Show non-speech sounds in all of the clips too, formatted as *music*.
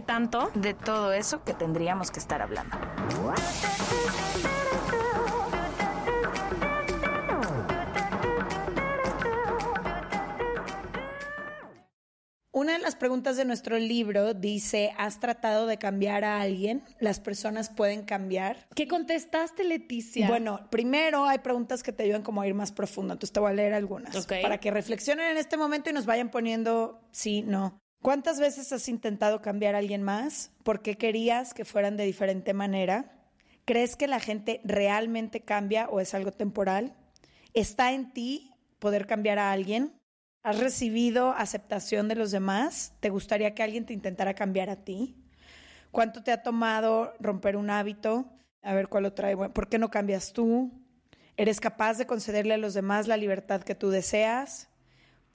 tanto. de todo eso que tendríamos que estar hablando. Una de las preguntas de nuestro libro dice, ¿has tratado de cambiar a alguien? ¿Las personas pueden cambiar? ¿Qué contestaste, Leticia? Bueno, primero hay preguntas que te ayudan como a ir más profundo, entonces te voy a leer algunas para que reflexionen en este momento y nos vayan poniendo sí, no. ¿Cuántas veces has intentado cambiar a alguien más? ¿Por qué querías que fueran de diferente manera? ¿Crees que la gente realmente cambia o es algo temporal? ¿Está en ti poder cambiar a alguien? ¿Has recibido aceptación de los demás? ¿Te gustaría que alguien te intentara cambiar a ti? ¿Cuánto te ha tomado romper un hábito? A ver cuál lo trae. ¿Por qué no cambias tú? ¿Eres capaz de concederle a los demás la libertad que tú deseas?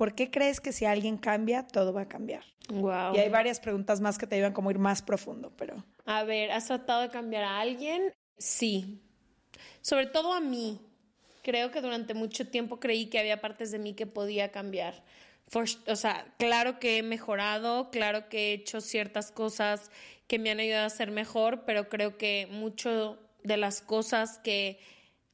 ¿Por qué crees que si alguien cambia, todo va a cambiar? Wow. Y hay varias preguntas más que te ayudan como a ir más profundo, pero A ver, ¿has tratado de cambiar a alguien? Sí. Sobre todo a mí. Creo que durante mucho tiempo creí que había partes de mí que podía cambiar. For- o sea, claro que he mejorado, claro que he hecho ciertas cosas que me han ayudado a ser mejor, pero creo que mucho de las cosas que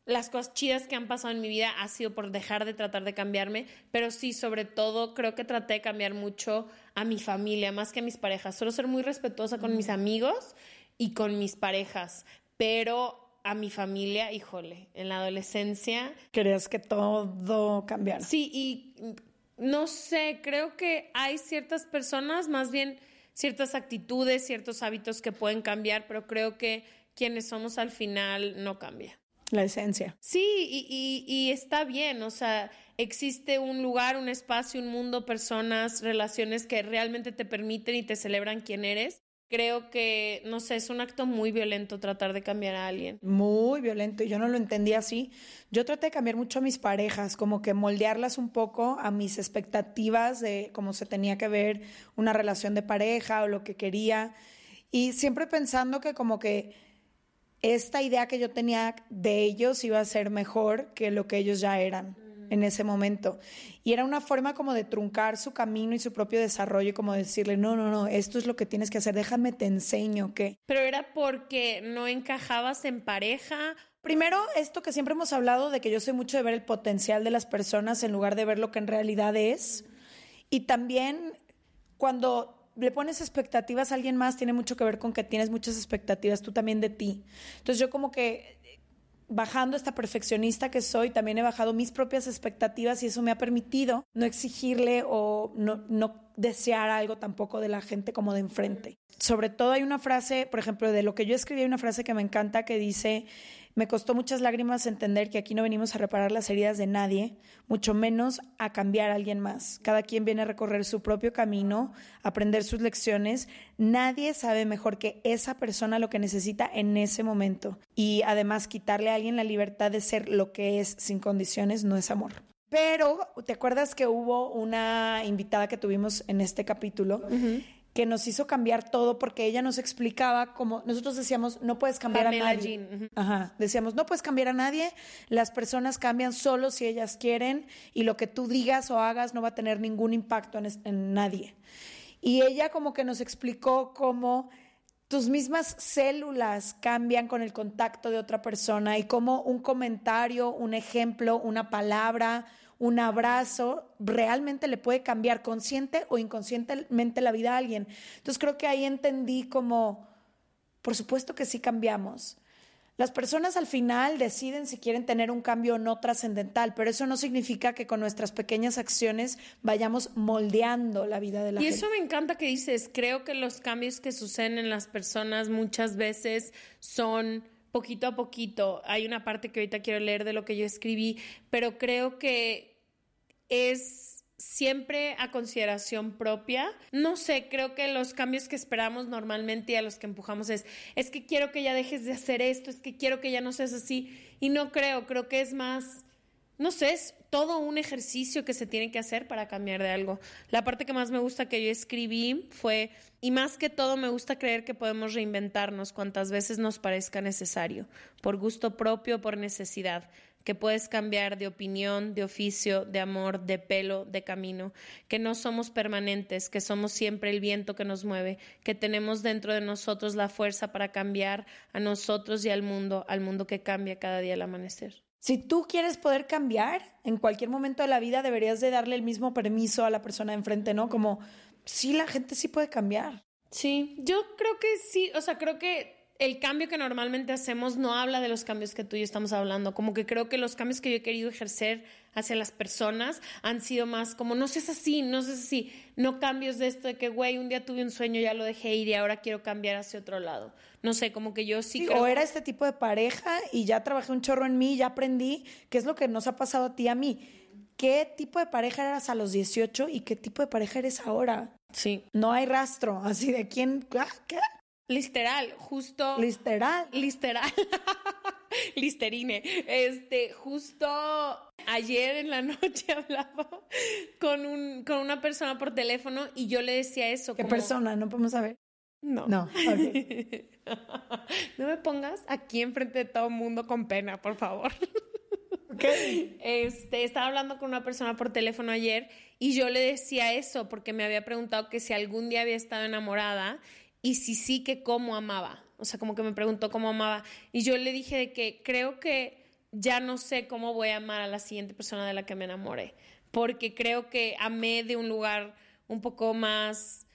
las cosas chidas que han pasado en mi vida ha sido por dejar de tratar de cambiarme, pero sí, sobre todo, creo que traté de cambiar mucho a mi familia, más que a mis parejas. Solo ser muy respetuosa con mis amigos y con mis parejas, pero a mi familia, híjole, en la adolescencia, querías que todo cambiara. sí, y no sé, creo que hay ciertas personas, más bien ciertas actitudes, ciertos hábitos que pueden cambiar, pero creo que quienes somos al final no cambia. La esencia. Sí, y, y- y está bien, o sea, existe un lugar, un espacio, un mundo, personas, relaciones que realmente te permiten y te celebran quién eres. Creo que, no sé, es un acto muy violento tratar de cambiar a alguien. Muy violento y yo no lo entendía así. Yo traté de cambiar mucho a mis parejas, como que moldearlas un poco a mis expectativas de cómo se tenía que ver una relación de pareja o lo que quería. Y siempre pensando que como que esta idea que yo tenía de ellos iba a ser mejor que lo que ellos ya eran en ese momento. Y era una forma como de truncar su camino y su propio desarrollo y como decirle, no, no, no, esto es lo que tienes que hacer, déjame te enseño que... Pero era porque no encajabas en pareja. Primero, esto que siempre hemos hablado de que yo soy mucho de ver el potencial de las personas en lugar de ver lo que en realidad es. Y también cuando le pones expectativas a alguien más, tiene mucho que ver con que tienes muchas expectativas tú también de ti. Entonces yo como que bajando esta perfeccionista que soy, también he bajado mis propias expectativas y eso me ha permitido no exigirle o no, no desear algo tampoco de la gente como de enfrente. Sobre todo hay una frase, por ejemplo, de lo que yo escribí, hay una frase que me encanta que dice, me costó muchas lágrimas entender que aquí no venimos a reparar las heridas de nadie, mucho menos a cambiar a alguien más. Cada quien viene a recorrer su propio camino, aprender sus lecciones. Nadie sabe mejor que esa persona lo que necesita en ese momento. Y además quitarle a alguien la libertad de ser lo que es sin condiciones no es amor. Pero, ¿te acuerdas que hubo una invitada que tuvimos en este capítulo que nos hizo cambiar todo porque ella nos explicaba cómo nosotros decíamos, no puedes cambiar Pamela a nadie. Jean. Ajá, decíamos, no puedes cambiar a nadie, las personas cambian solo si ellas quieren y lo que tú digas o hagas no va a tener ningún impacto en, en nadie. Y ella como que nos explicó cómo tus mismas células cambian con el contacto de otra persona y cómo un comentario, un ejemplo, una palabra, un abrazo realmente le puede cambiar consciente o inconscientemente la vida a alguien. Entonces creo que ahí entendí como por supuesto que sí cambiamos. Las personas al final deciden si quieren tener un cambio o no trascendental, pero eso no significa que con nuestras pequeñas acciones vayamos moldeando la vida de la gente. Y eso me encanta que dices, creo que los cambios que suceden en las personas muchas veces son poquito a poquito. Hay una parte que ahorita quiero leer de lo que yo escribí, pero creo que es siempre a consideración propia. No sé, creo que los cambios que esperamos normalmente y a los que empujamos es, es que quiero que ya dejes de hacer esto, es que quiero que ya no seas así. Y no creo, creo que es más, no sé, es todo un ejercicio que se tiene que hacer para cambiar de algo. La parte que más me gusta que yo escribí fue, y más que todo me gusta creer que podemos reinventarnos cuantas veces nos parezca necesario, por gusto propio, por necesidad que puedes cambiar de opinión, de oficio, de amor, de pelo, de camino, que no somos permanentes, que somos siempre el viento que nos mueve, que tenemos dentro de nosotros la fuerza para cambiar a nosotros y al mundo, al mundo que cambia cada día al amanecer. Si tú quieres poder cambiar, en cualquier momento de la vida deberías de darle el mismo permiso a la persona de enfrente, ¿no? Como, sí, la gente sí puede cambiar. Sí, yo creo que sí, o sea, creo que el cambio que normalmente hacemos no habla de los cambios que tú y yo estamos hablando. Como que creo que los cambios que yo he querido ejercer hacia las personas han sido más como, no seas así, no seas así. No cambios de esto de que, güey, un día tuve un sueño, ya lo dejé ir y ahora quiero cambiar hacia otro lado. No sé, como que yo sí, O era este tipo de pareja y ya trabajé un chorro en mí, ya aprendí qué es lo que nos ha pasado a ti y a mí. ¿Qué tipo de pareja eras a los 18 y qué tipo de pareja eres ahora? Sí. No hay rastro, así de quién, ah, ¿qué? Literal, justo. Literal. Literal. *laughs* Listerine. Este, justo ayer en la *laughs* noche hablaba con, un, con una persona por teléfono y yo le decía eso. ¿Qué persona? No podemos saber. No. No. *laughs* no me pongas aquí enfrente de todo el mundo con pena, por favor. Okay. Este, estaba hablando con una persona por teléfono ayer y yo le decía eso porque me había preguntado que si algún día había estado enamorada y si sí que cómo amaba. O sea, como que me preguntó cómo amaba. Y yo le dije de que creo que ya no sé cómo voy a amar a la siguiente persona de la que me enamore, porque creo que amé de un lugar un poco más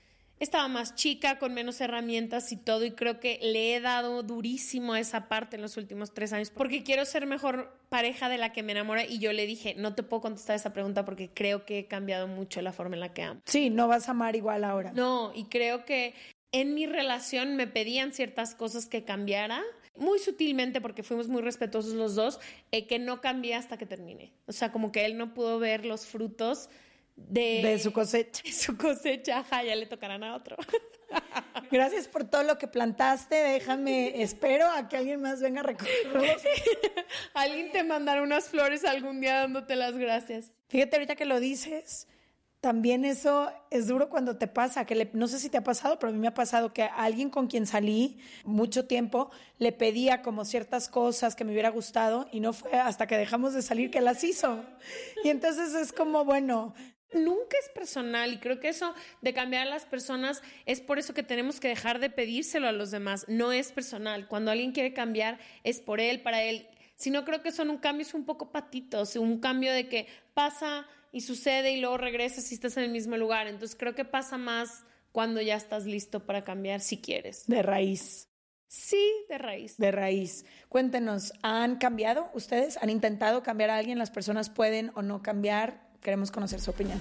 estaba más chica, con menos herramientas y todo, y creo que le he dado durísimo a esa parte en los últimos tres años, porque quiero ser mejor pareja de la que me enamora, y yo le dije, no te puedo contestar esa pregunta porque creo que he cambiado mucho la forma en la que amo. Sí, no vas a amar igual ahora. No, y creo que en mi relación me pedían ciertas cosas que cambiara, muy sutilmente porque fuimos muy respetuosos los dos, eh, que no cambié hasta que terminé. O sea, como que él no pudo ver los frutos de, de su cosecha. De su cosecha, ajá, ya le tocarán a otro. *laughs* Gracias por todo lo que plantaste. Déjame, espero a que alguien más venga a recogerlos. *laughs* alguien te mandará unas flores algún día dándote las gracias. Fíjate ahorita que lo dices, también eso es duro cuando te pasa, que no sé si te ha pasado, pero a mí me ha pasado que alguien con quien salí mucho tiempo le pedía como ciertas cosas que me hubiera gustado y no fue hasta que dejamos de salir que las hizo. Y entonces es como, bueno, nunca es personal y creo que eso de cambiar a las personas es por eso que tenemos que dejar de pedírselo a los demás. No es personal. Cuando alguien quiere cambiar es por él, para él. Si no creo que son un cambio, es un poco patitos, un cambio de que pasa y sucede y luego regresas y estás en el mismo lugar. Entonces creo que pasa más cuando ya estás listo para cambiar si quieres. De raíz. Sí, de raíz. De raíz. Cuéntenos, ¿han cambiado ustedes? ¿Han intentado cambiar a alguien? ¿Las personas pueden o no cambiar? Queremos conocer su opinión.